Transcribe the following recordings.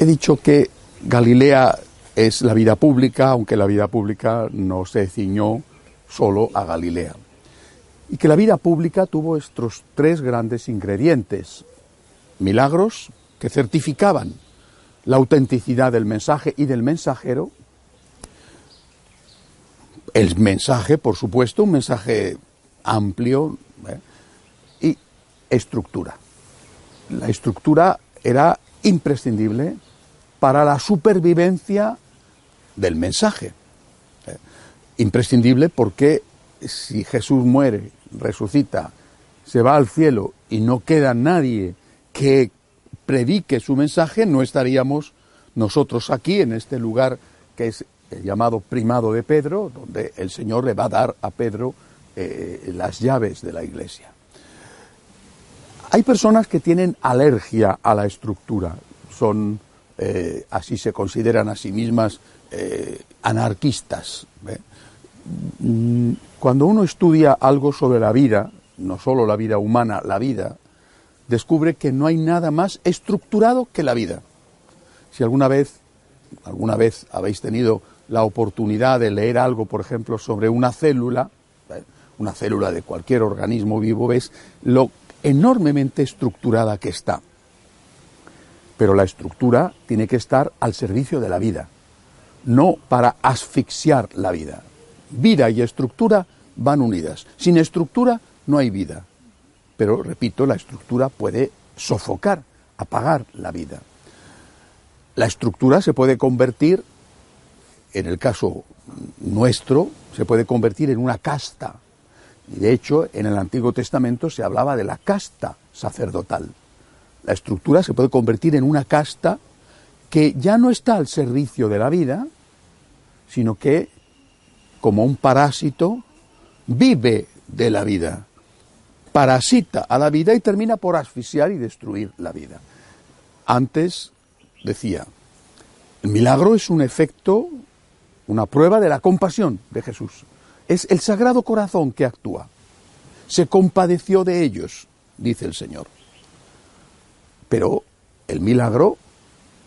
He dicho que Galilea es la vida pública, aunque la vida pública no se ciñó solo a Galilea. Y que la vida pública tuvo estos tres grandes ingredientes. Milagros que certificaban la autenticidad del mensaje y del mensajero. El mensaje, por supuesto, un mensaje amplio. ¿eh? Y estructura. La estructura era imprescindible para la supervivencia del mensaje. Eh, imprescindible porque si Jesús muere, resucita, se va al cielo y no queda nadie que predique su mensaje, no estaríamos nosotros aquí en este lugar que es el llamado primado de Pedro, donde el Señor le va a dar a Pedro eh, las llaves de la iglesia. Hay personas que tienen alergia a la estructura, son eh, así se consideran a sí mismas eh, anarquistas. Mm, cuando uno estudia algo sobre la vida, no solo la vida humana, la vida, descubre que no hay nada más estructurado que la vida. Si alguna vez, alguna vez habéis tenido la oportunidad de leer algo, por ejemplo, sobre una célula, una célula de cualquier organismo vivo, ves lo enormemente estructurada que está pero la estructura tiene que estar al servicio de la vida, no para asfixiar la vida. Vida y estructura van unidas. Sin estructura no hay vida. Pero, repito, la estructura puede sofocar, apagar la vida. La estructura se puede convertir, en el caso nuestro, se puede convertir en una casta. Y de hecho, en el Antiguo Testamento se hablaba de la casta sacerdotal. La estructura se puede convertir en una casta que ya no está al servicio de la vida, sino que, como un parásito, vive de la vida, parasita a la vida y termina por asfixiar y destruir la vida. Antes decía, el milagro es un efecto, una prueba de la compasión de Jesús. Es el sagrado corazón que actúa. Se compadeció de ellos, dice el Señor. Pero el milagro,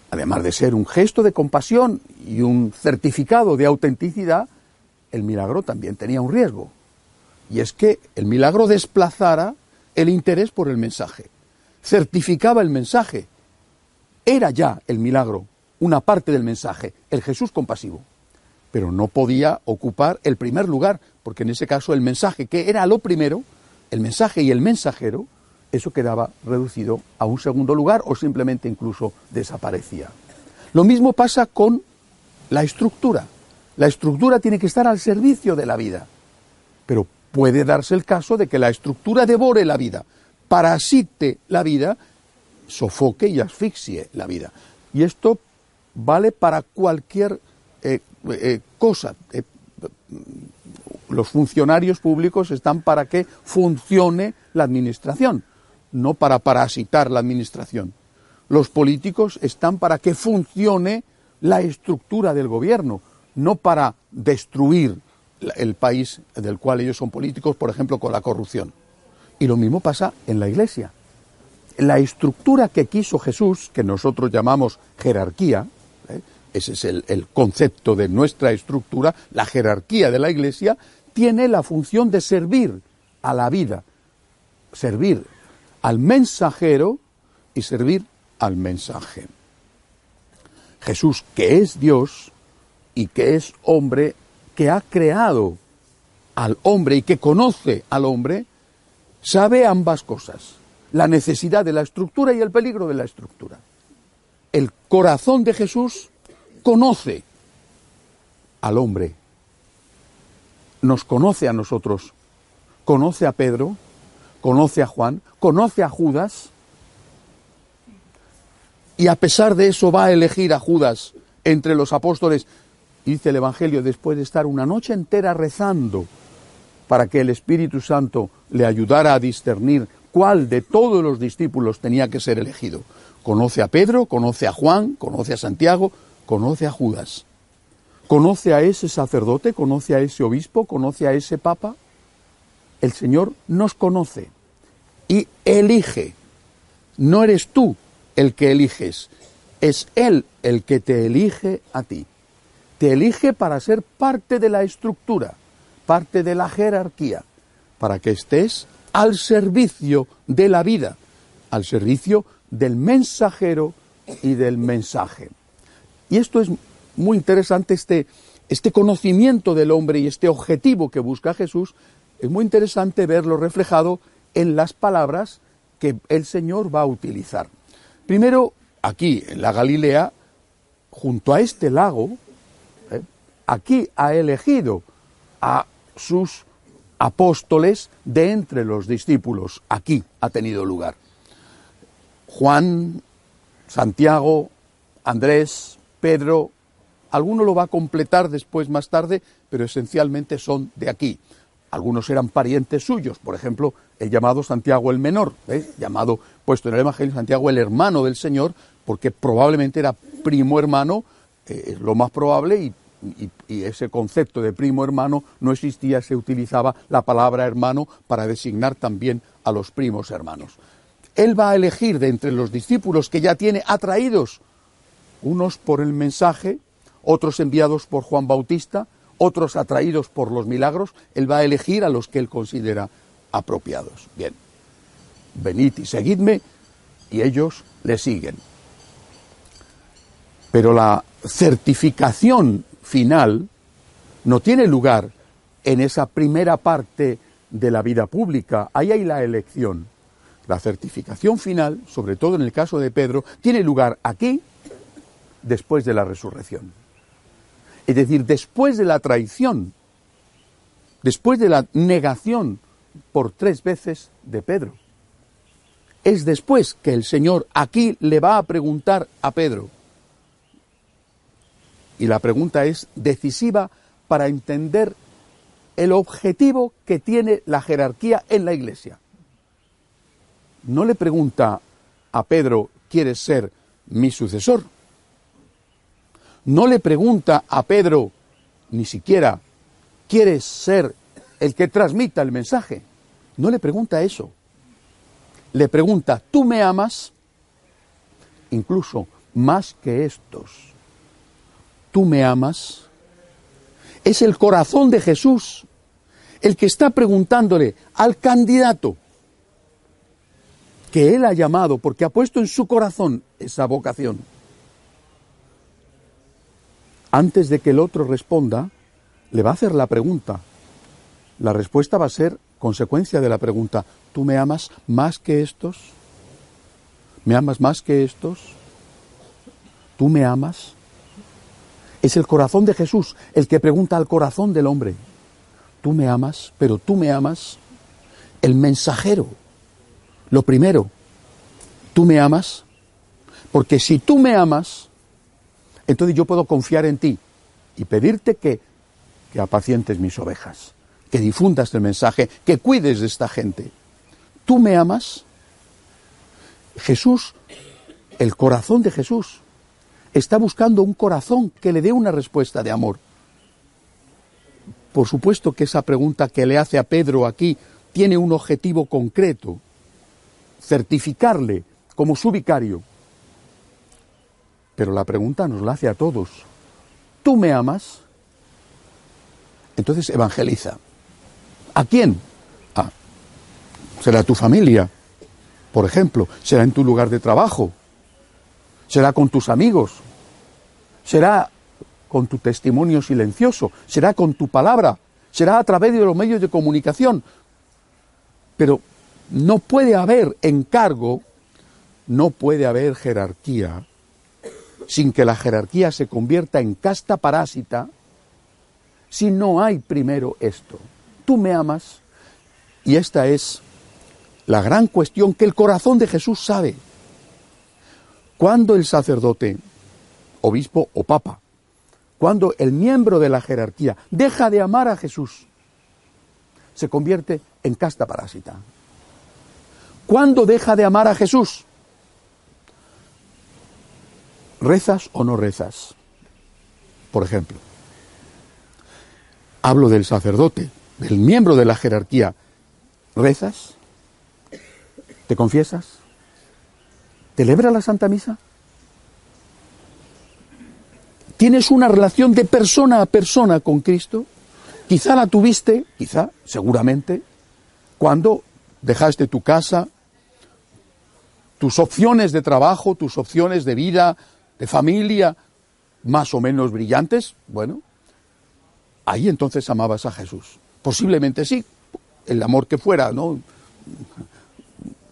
además de ser un gesto de compasión y un certificado de autenticidad, el milagro también tenía un riesgo. Y es que el milagro desplazara el interés por el mensaje, certificaba el mensaje. Era ya el milagro una parte del mensaje, el Jesús compasivo. Pero no podía ocupar el primer lugar, porque en ese caso el mensaje, que era lo primero, el mensaje y el mensajero, eso quedaba reducido a un segundo lugar o simplemente incluso desaparecía. Lo mismo pasa con la estructura. La estructura tiene que estar al servicio de la vida, pero puede darse el caso de que la estructura devore la vida, parasite la vida, sofoque y asfixie la vida. Y esto vale para cualquier eh, eh, cosa. Eh, los funcionarios públicos están para que funcione la administración no para parasitar la administración. Los políticos están para que funcione la estructura del gobierno, no para destruir el país del cual ellos son políticos, por ejemplo, con la corrupción. Y lo mismo pasa en la Iglesia. La estructura que quiso Jesús, que nosotros llamamos jerarquía, ¿eh? ese es el, el concepto de nuestra estructura, la jerarquía de la Iglesia, tiene la función de servir a la vida, servir al mensajero y servir al mensaje. Jesús, que es Dios y que es hombre, que ha creado al hombre y que conoce al hombre, sabe ambas cosas, la necesidad de la estructura y el peligro de la estructura. El corazón de Jesús conoce al hombre, nos conoce a nosotros, conoce a Pedro, conoce a Juan, conoce a Judas, y a pesar de eso va a elegir a Judas entre los apóstoles, dice el Evangelio, después de estar una noche entera rezando para que el Espíritu Santo le ayudara a discernir cuál de todos los discípulos tenía que ser elegido. Conoce a Pedro, conoce a Juan, conoce a Santiago, conoce a Judas. Conoce a ese sacerdote, conoce a ese obispo, conoce a ese papa. El Señor nos conoce y elige. No eres tú el que eliges, es Él el que te elige a ti. Te elige para ser parte de la estructura, parte de la jerarquía, para que estés al servicio de la vida, al servicio del mensajero y del mensaje. Y esto es muy interesante, este, este conocimiento del hombre y este objetivo que busca Jesús, es muy interesante verlo reflejado en las palabras que el Señor va a utilizar. Primero, aquí en la Galilea, junto a este lago, ¿eh? aquí ha elegido a sus apóstoles de entre los discípulos. Aquí ha tenido lugar. Juan, Santiago, Andrés, Pedro, alguno lo va a completar después más tarde, pero esencialmente son de aquí. Algunos eran parientes suyos, por ejemplo, el llamado Santiago el Menor, llamado, puesto en el Evangelio Santiago el hermano del Señor, porque probablemente era primo hermano, eh, es lo más probable, y y, ese concepto de primo hermano no existía, se utilizaba la palabra hermano para designar también a los primos hermanos. Él va a elegir de entre los discípulos que ya tiene atraídos, unos por el mensaje, otros enviados por Juan Bautista, otros atraídos por los milagros, él va a elegir a los que él considera apropiados. Bien, venid y seguidme, y ellos le siguen. Pero la certificación final no tiene lugar en esa primera parte de la vida pública. Ahí hay la elección. La certificación final, sobre todo en el caso de Pedro, tiene lugar aquí después de la resurrección. Es decir, después de la traición, después de la negación por tres veces de Pedro. Es después que el Señor aquí le va a preguntar a Pedro, y la pregunta es decisiva para entender el objetivo que tiene la jerarquía en la Iglesia. No le pregunta a Pedro, ¿quieres ser mi sucesor? No le pregunta a Pedro, ni siquiera, ¿quieres ser el que transmita el mensaje? No le pregunta eso. Le pregunta, ¿tú me amas? Incluso más que estos ¿tú me amas? Es el corazón de Jesús el que está preguntándole al candidato que él ha llamado porque ha puesto en su corazón esa vocación. Antes de que el otro responda, le va a hacer la pregunta. La respuesta va a ser consecuencia de la pregunta. ¿Tú me amas más que estos? ¿Me amas más que estos? ¿Tú me amas? Es el corazón de Jesús el que pregunta al corazón del hombre, tú me amas, pero tú me amas. El mensajero, lo primero, tú me amas, porque si tú me amas, entonces yo puedo confiar en ti y pedirte que, que apacientes mis ovejas, que difundas el mensaje, que cuides de esta gente. ¿Tú me amas? Jesús, el corazón de Jesús, está buscando un corazón que le dé una respuesta de amor. Por supuesto que esa pregunta que le hace a Pedro aquí tiene un objetivo concreto, certificarle como su vicario. Pero la pregunta nos la hace a todos. ¿Tú me amas? Entonces evangeliza. ¿A quién? Ah, será tu familia, por ejemplo, será en tu lugar de trabajo, será con tus amigos, será con tu testimonio silencioso, será con tu palabra, será a través de los medios de comunicación. Pero no puede haber encargo, no puede haber jerarquía sin que la jerarquía se convierta en casta parásita si no hay primero esto? Tú me amas y esta es la gran cuestión que el corazón de Jesús sabe. Cuando el sacerdote, obispo o papa, cuando el miembro de la jerarquía deja de amar a Jesús, se convierte en casta parásita. ¿Cuándo deja de amar a Jesús? ¿Rezas o no rezas? Por ejemplo, hablo del sacerdote, del miembro de la jerarquía. ¿Rezas? ¿Te confiesas? ¿Celebra la Santa Misa? ¿Tienes una relación de persona a persona con Cristo? Quizá la tuviste, quizá, seguramente, cuando dejaste tu casa, tus opciones de trabajo, tus opciones de vida, de familia, más o menos brillantes, bueno, ahí entonces amabas a Jesús. Posiblemente sí, el amor que fuera, ¿no?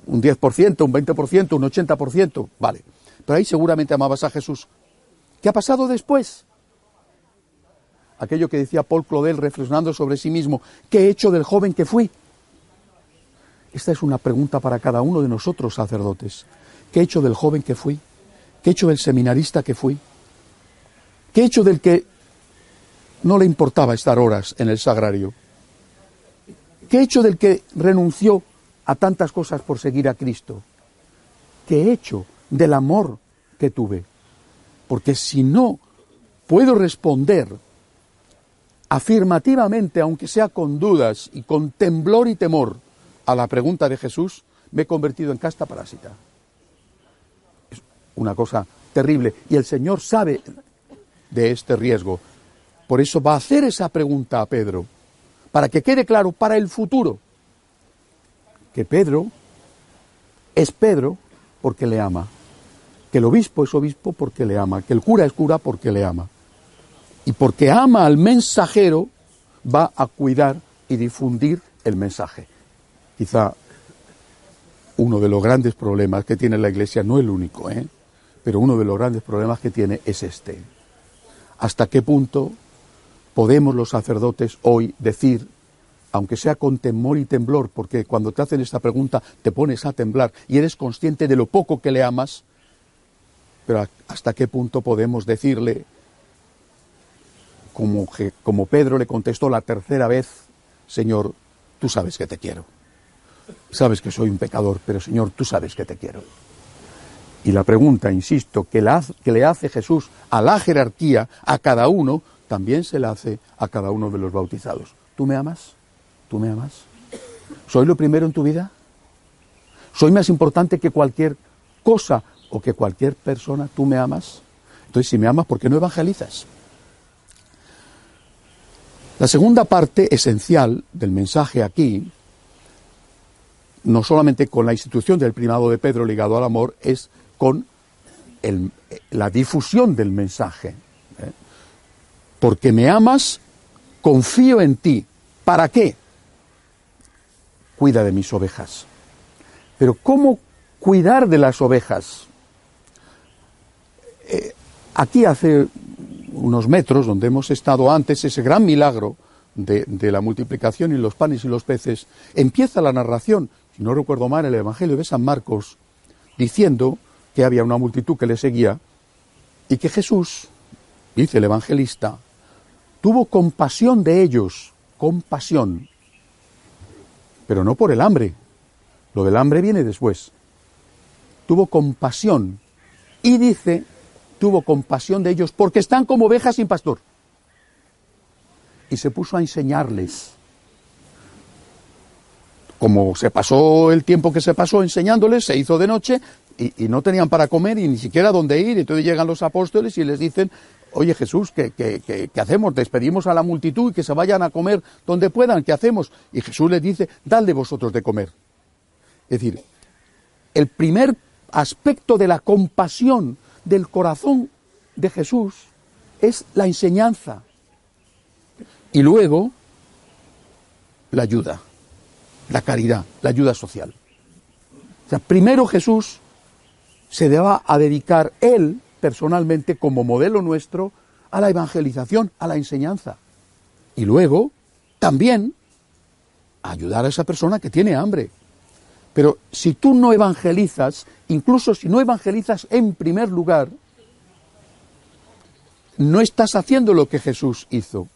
Un 10%, un 20%, un 80%, vale. Pero ahí seguramente amabas a Jesús. ¿Qué ha pasado después? Aquello que decía Paul Claudel reflexionando sobre sí mismo, ¿qué he hecho del joven que fui? Esta es una pregunta para cada uno de nosotros, sacerdotes. ¿Qué he hecho del joven que fui? ¿Qué he hecho del seminarista que fui? ¿Qué he hecho del que no le importaba estar horas en el sagrario? ¿Qué he hecho del que renunció a tantas cosas por seguir a Cristo? ¿Qué he hecho del amor que tuve? Porque si no puedo responder afirmativamente, aunque sea con dudas y con temblor y temor, a la pregunta de Jesús, me he convertido en casta parásita. Una cosa terrible. Y el Señor sabe de este riesgo. Por eso va a hacer esa pregunta a Pedro, para que quede claro para el futuro que Pedro es Pedro porque le ama, que el obispo es obispo porque le ama, que el cura es cura porque le ama. Y porque ama al mensajero, va a cuidar y difundir el mensaje. Quizá uno de los grandes problemas que tiene la Iglesia, no el único, ¿eh? Pero uno de los grandes problemas que tiene es este. ¿Hasta qué punto podemos los sacerdotes hoy decir, aunque sea con temor y temblor, porque cuando te hacen esta pregunta te pones a temblar y eres consciente de lo poco que le amas, pero hasta qué punto podemos decirle, como, como Pedro le contestó la tercera vez, Señor, tú sabes que te quiero. Sabes que soy un pecador, pero Señor, tú sabes que te quiero. Y la pregunta, insisto, que, le hace Jesús a la jerarquía, a cada uno, también se la hace a cada uno de los bautizados. ¿Tú me amas? ¿Tú me amas? ¿Soy lo primero en tu vida? ¿Soy más importante que cualquier cosa o que cualquier persona? ¿Tú me amas? Entonces, si me amas, ¿por qué no evangelizas? La segunda parte esencial del mensaje aquí no solamente con la institución del primado de Pedro ligado al amor, es con la difusión del mensaje. ¿eh? Porque me amas, confío en ti. ¿Para qué? Cuida de mis ovejas. Pero ¿cómo cuidar de las ovejas? Eh, aquí hace unos metros, donde hemos estado antes, ese gran milagro de, de, la multiplicación y los panes y los peces, empieza la narración si no recuerdo mal, el Evangelio de San Marcos, diciendo que había una multitud que le seguía y que Jesús, dice el evangelista, tuvo compasión de ellos, compasión, pero no por el hambre, lo del hambre viene después. Tuvo compasión y dice, tuvo compasión de ellos porque están como ovejas sin pastor. Y se puso a enseñarles como se pasó el tiempo que se pasó enseñándoles, se hizo de noche y, no tenían para comer y ni siquiera dónde ir. Entonces llegan los apóstoles y les dicen, oye Jesús, ¿qué, qué, hacemos? Despedimos a la multitud y que se vayan a comer donde puedan, ¿qué hacemos? Y Jesús les dice, dadle vosotros de comer. Es decir, el primer aspecto de la compasión del corazón de Jesús es la enseñanza. Y luego, la ayuda la caridad, la ayuda social. O sea, primero Jesús se va a dedicar él personalmente como modelo nuestro a la evangelización, a la enseñanza. Y luego, también, ayudar a esa persona que tiene hambre. Pero si tú no evangelizas, incluso si no evangelizas en primer lugar, no estás haciendo lo que Jesús hizo.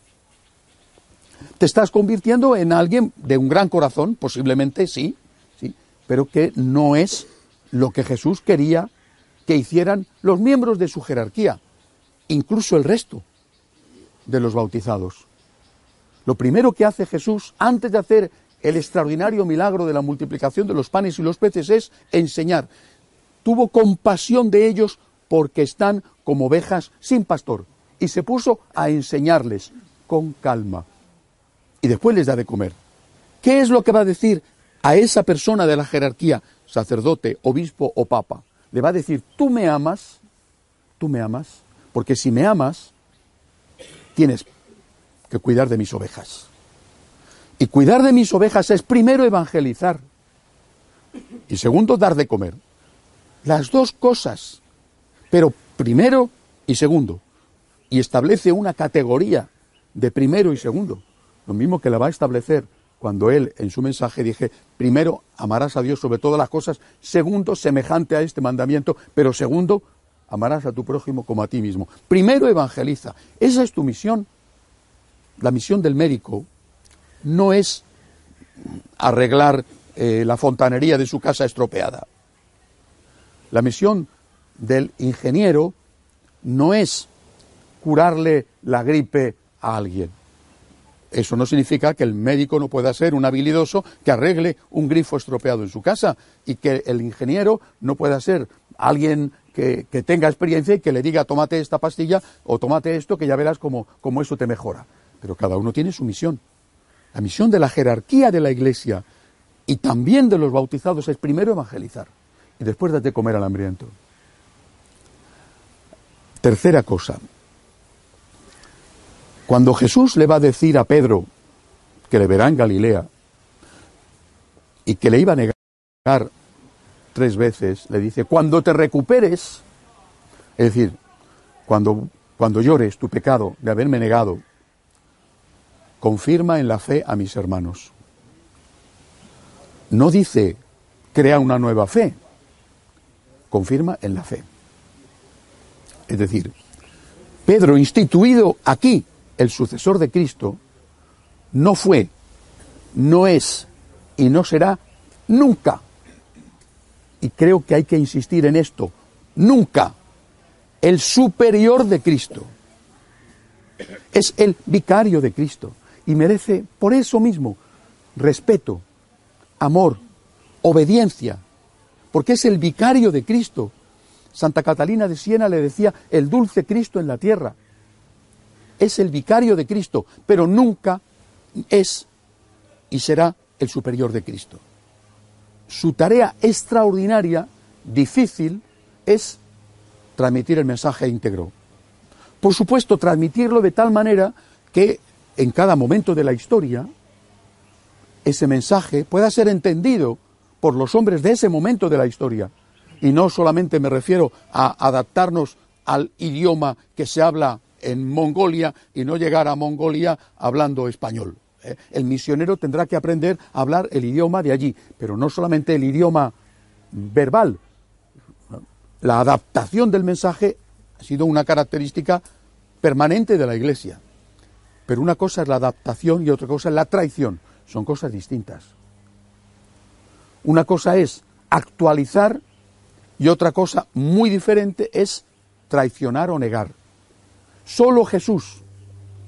Te estás convirtiendo en alguien de un gran corazón, posiblemente sí, sí, pero que no es lo que Jesús quería que hicieran los miembros de su jerarquía, incluso el resto de los bautizados. Lo primero que hace Jesús antes de hacer el extraordinario milagro de la multiplicación de los panes y los peces es enseñar. Tuvo compasión de ellos porque están como ovejas sin pastor y se puso a enseñarles con calma. Y después les da de comer. ¿Qué es lo que va a decir a esa persona de la jerarquía, sacerdote, obispo o papa? Le va a decir, tú me amas, tú me amas, porque si me amas, tienes que cuidar de mis ovejas. Y cuidar de mis ovejas es primero evangelizar y segundo dar de comer. Las dos cosas, pero primero y segundo. Y establece una categoría de primero y segundo. Lo mismo que la va a establecer cuando él en su mensaje dije, primero amarás a Dios sobre todas las cosas, segundo semejante a este mandamiento, pero segundo amarás a tu prójimo como a ti mismo. Primero evangeliza. Esa es tu misión. La misión del médico no es arreglar eh, la fontanería de su casa estropeada. La misión del ingeniero no es curarle la gripe a alguien. Eso no significa que el médico no pueda ser un habilidoso que arregle un grifo estropeado en su casa y que el ingeniero no pueda ser alguien que, tenga experiencia y que le diga tómate esta pastilla o tómate esto que ya verás cómo eso te mejora. Pero cada uno tiene su misión. La misión de la jerarquía de la Iglesia y también de los bautizados es primero evangelizar y después darte comer al hambriento. Tercera cosa. Cuando Jesús le va a decir a Pedro que le verá en Galilea y que le iba a negar tres veces, le dice, cuando te recuperes, es decir, cuando, cuando llores tu pecado de haberme negado, confirma en la fe a mis hermanos. No dice crea una nueva fe, confirma en la fe. Es decir, Pedro, instituido aquí el sucesor de Cristo, no fue, no es y no será nunca. Y creo que hay que insistir en esto, nunca el superior de Cristo. Es el vicario de Cristo y merece por eso mismo respeto, amor, obediencia, porque es el vicario de Cristo. Santa Catalina de Siena le decía el dulce Cristo en la tierra. Es el vicario de Cristo, pero nunca es y será el superior de Cristo. Su tarea extraordinaria, difícil, es transmitir el mensaje íntegro. Por supuesto, transmitirlo de tal manera que en cada momento de la historia, ese mensaje pueda ser entendido por los hombres de ese momento de la historia. Y no solamente me refiero a adaptarnos al idioma que se habla en Mongolia y no llegar a Mongolia hablando español. ¿eh? El misionero tendrá que aprender a hablar el idioma de allí, pero no solamente el idioma verbal. La adaptación del mensaje ha sido una característica permanente de la Iglesia. Pero una cosa es la adaptación y otra cosa es la traición. Son cosas distintas. Una cosa es actualizar y otra cosa muy diferente es traicionar o negar. Solo Jesús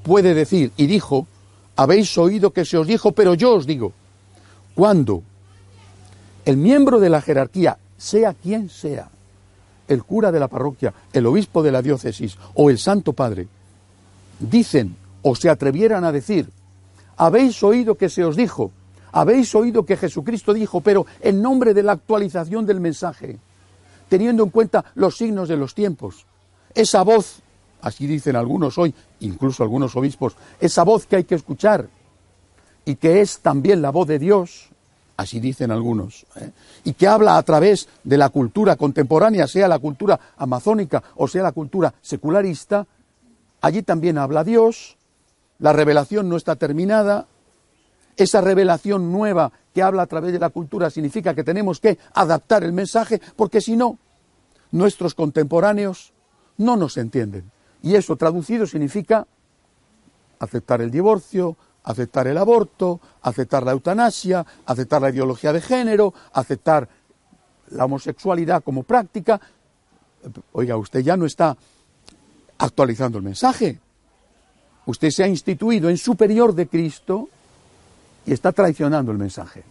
puede decir y dijo, habéis oído que se os dijo, pero yo os digo, cuando el miembro de la jerarquía, sea quien sea, el cura de la parroquia, el obispo de la diócesis o el Santo Padre, dicen o se atrevieran a decir, habéis oído que se os dijo, habéis oído que Jesucristo dijo, pero en nombre de la actualización del mensaje, teniendo en cuenta los signos de los tiempos, esa voz, así dicen algunos hoy, incluso algunos obispos, esa voz que hay que escuchar y que es también la voz de Dios, así dicen algunos, ¿eh? y que habla a través de la cultura contemporánea, sea la cultura amazónica o sea la cultura secularista, allí también habla Dios, La revelación no está terminada. Esa revelación nueva que habla a través de la cultura significa que tenemos que adaptar el mensaje, porque si no, nuestros contemporáneos no nos entienden. Y eso traducido significa aceptar el divorcio, aceptar el aborto, aceptar la eutanasia, aceptar la ideología de género, aceptar la homosexualidad como práctica. Oiga, usted ya no está actualizando el mensaje. Usted se ha instituido en superior de Cristo y está traicionando el mensaje.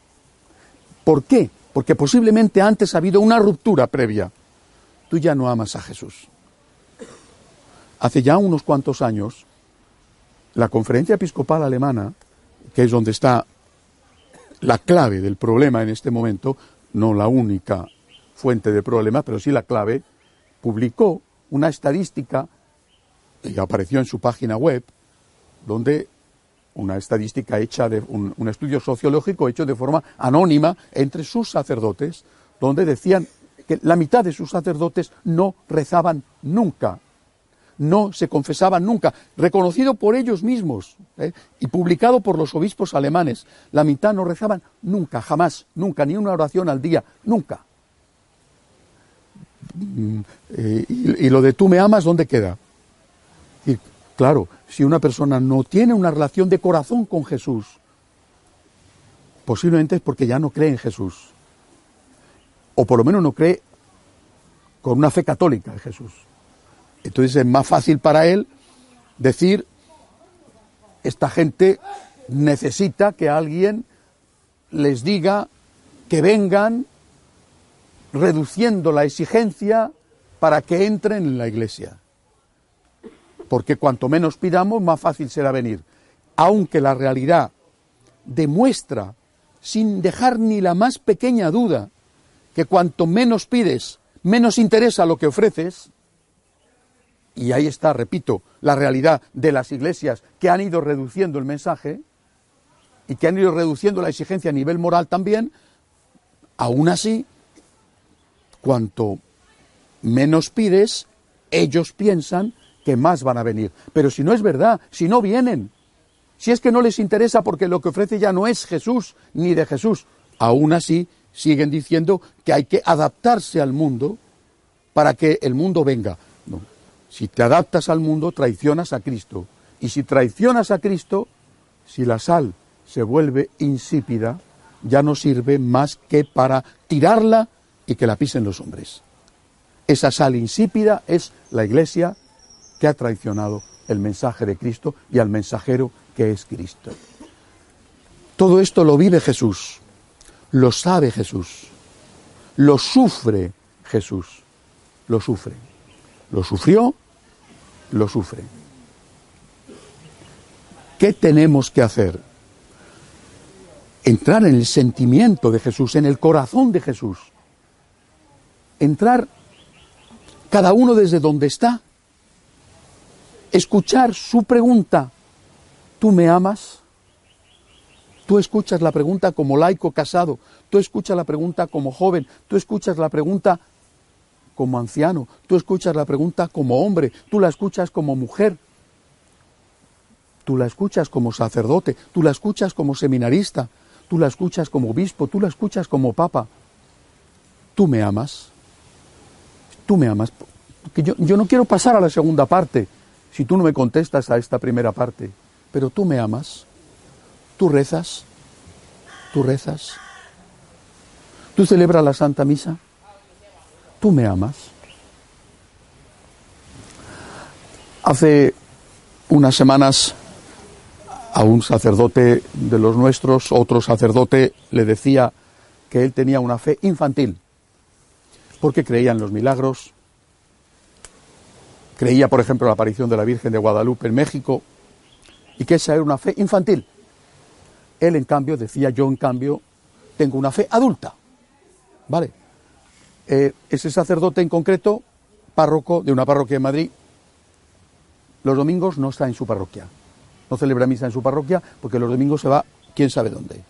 ¿Por qué? Porque posiblemente antes ha habido una ruptura previa. Tú ya no amas a Jesús. Hace ya unos cuantos años, la conferencia episcopal alemana, que es donde está la clave del problema en este momento, no la única fuente de problema, pero sí la clave, publicó una estadística, y apareció en su página web, donde una estadística hecha de un, un, estudio sociológico hecho de forma anónima entre sus sacerdotes, donde decían que la mitad de sus sacerdotes no rezaban nunca, no se confesaban nunca, reconocido por ellos mismos ¿eh? y publicado por los obispos alemanes. La mitad no rezaban nunca, jamás, nunca, ni una oración al día, nunca. Mm, eh, y, y, lo de tú me amas, ¿dónde queda? Y claro, si una persona no tiene una relación de corazón con Jesús, posiblemente es porque ya no cree en Jesús. O por lo menos no cree con una fe católica en Jesús. Entonces es más fácil para él decir, esta gente necesita que alguien les diga que vengan reduciendo la exigencia para que entren en la iglesia. Porque cuanto menos pidamos, más fácil será venir. Aunque la realidad demuestra, sin dejar ni la más pequeña duda, que cuanto menos pides, menos interesa lo que ofreces, y ahí está, repito, la realidad de las iglesias que han ido reduciendo el mensaje y que han ido reduciendo la exigencia a nivel moral también, aún así, cuanto menos pides, ellos piensan que más van a venir. Pero si no es verdad, si no vienen, si es que no les interesa porque lo que ofrece ya no es Jesús ni de Jesús, aún así siguen diciendo que hay que adaptarse al mundo para que el mundo venga. No. Si te adaptas al mundo, traicionas a Cristo. Y si traicionas a Cristo, si la sal se vuelve insípida, ya no sirve más que para tirarla y que la pisen los hombres. Esa sal insípida es la iglesia que ha traicionado el mensaje de Cristo y al mensajero que es Cristo. Todo esto lo vive Jesús, lo sabe Jesús, lo sufre Jesús, lo sufre. Lo sufrió, lo sufre. ¿Qué tenemos que hacer? Entrar en el sentimiento de Jesús, en el corazón de Jesús. Entrar cada uno desde donde está. Escuchar su pregunta. ¿Tú me amas? Tú escuchas la pregunta como laico casado, tú escuchas la pregunta como joven, tú escuchas la pregunta como anciano, tú escuchas la pregunta como hombre, tú la escuchas como mujer, tú la escuchas como sacerdote, tú la escuchas como seminarista, tú la escuchas como obispo, tú la escuchas como papa. Tú me amas, tú me amas. yo, yo no quiero pasar a la segunda parte si tú no me contestas a esta primera parte, pero tú me amas, tú rezas, tú rezas, tú celebras la Santa Misa tú me amas. Hace unas semanas a un sacerdote de los nuestros, otro sacerdote le decía que él tenía una fe infantil, porque creía en los milagros, creía, por ejemplo, en la aparición de la Virgen de Guadalupe en México, y que esa era una fe infantil. Él, en cambio, decía, yo, en cambio, tengo una fe adulta. ¿Vale? Eh, ese sacerdote en concreto, párroco de una parroquia en Madrid, los domingos no está en su parroquia. No celebra misa en su parroquia porque los domingos se va quién sabe dónde.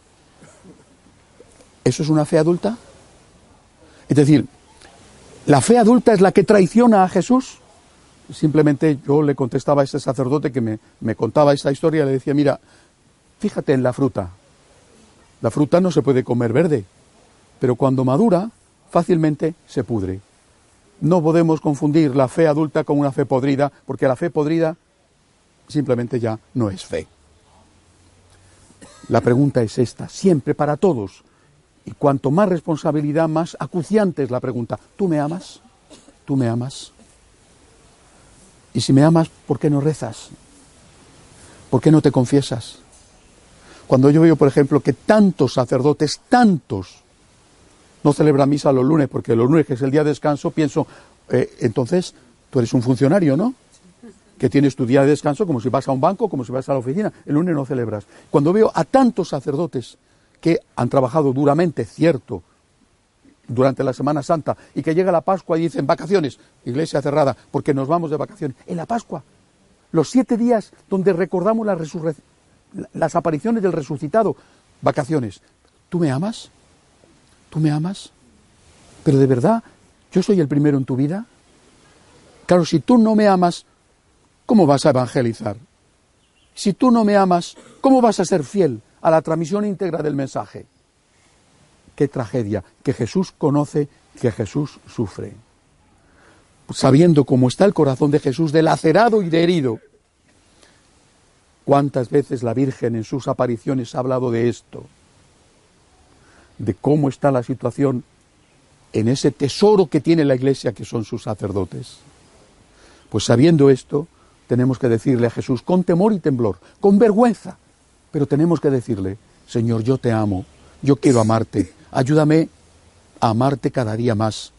¿Eso es una fe adulta? Es decir, ¿la fe adulta es la que traiciona a Jesús? simplemente yo le contestaba a ese sacerdote que me, me contaba esa historia, le decía, mira, fíjate en la fruta. La fruta no se puede comer verde, pero cuando madura, fácilmente se pudre. No podemos confundir la fe adulta con una fe podrida, porque la fe podrida simplemente ya no es fe. La pregunta es esta, siempre para todos. Y cuanto más responsabilidad, más acuciante es la pregunta. ¿Tú me amas? ¿Tú me amas? Y si me amas, ¿por qué no rezas? ¿Por qué no te confiesas? Cuando yo veo, por ejemplo, que tantos sacerdotes, tantos, no celebran misa los lunes, porque los lunes, que es el día de descanso, pienso, eh, entonces tú eres un funcionario, ¿no? Que tienes tu día de descanso como si vas a un banco, como si vas a la oficina. El lunes no celebras. Cuando veo a tantos sacerdotes que han trabajado duramente, cierto, durante la Semana Santa y que llega la Pascua y dicen vacaciones, iglesia cerrada, porque nos vamos de vacaciones. En la Pascua, los siete días donde recordamos la las apariciones del resucitado, vacaciones. ¿Tú me amas? ¿Tú me amas? Pero de verdad, yo soy el primero en tu vida. Claro, si tú no me amas, ¿cómo vas a evangelizar? Si tú no me amas, ¿cómo vas a ser fiel a la transmisión íntegra del mensaje? qué tragedia, que Jesús conoce, que Jesús sufre. Sabiendo cómo está el corazón de Jesús, de lacerado y de herido. ¿Cuántas veces la Virgen en sus apariciones ha hablado de esto? De cómo está la situación en ese tesoro que tiene la Iglesia, que son sus sacerdotes. Pues sabiendo esto, tenemos que decirle a Jesús con temor y temblor, con vergüenza, pero tenemos que decirle, Señor, yo te amo, yo quiero amarte, Ayúdame a amarte cada día más.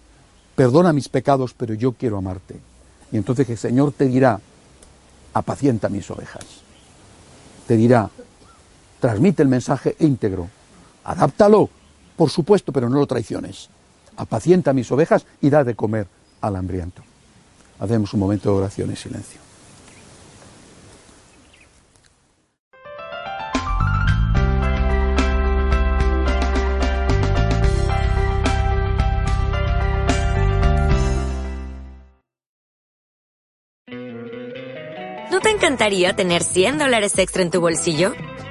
Perdona mis pecados, pero yo quiero amarte. Y entonces el Señor te dirá, apacienta mis ovejas. Te dirá, transmite el mensaje íntegro. Adáptalo, por supuesto, pero no lo traiciones. Apacienta mis ovejas y da de comer al hambriento. Hacemos un momento de oración y silencio. encantaría tener 100 dólares extra en tu bolsillo?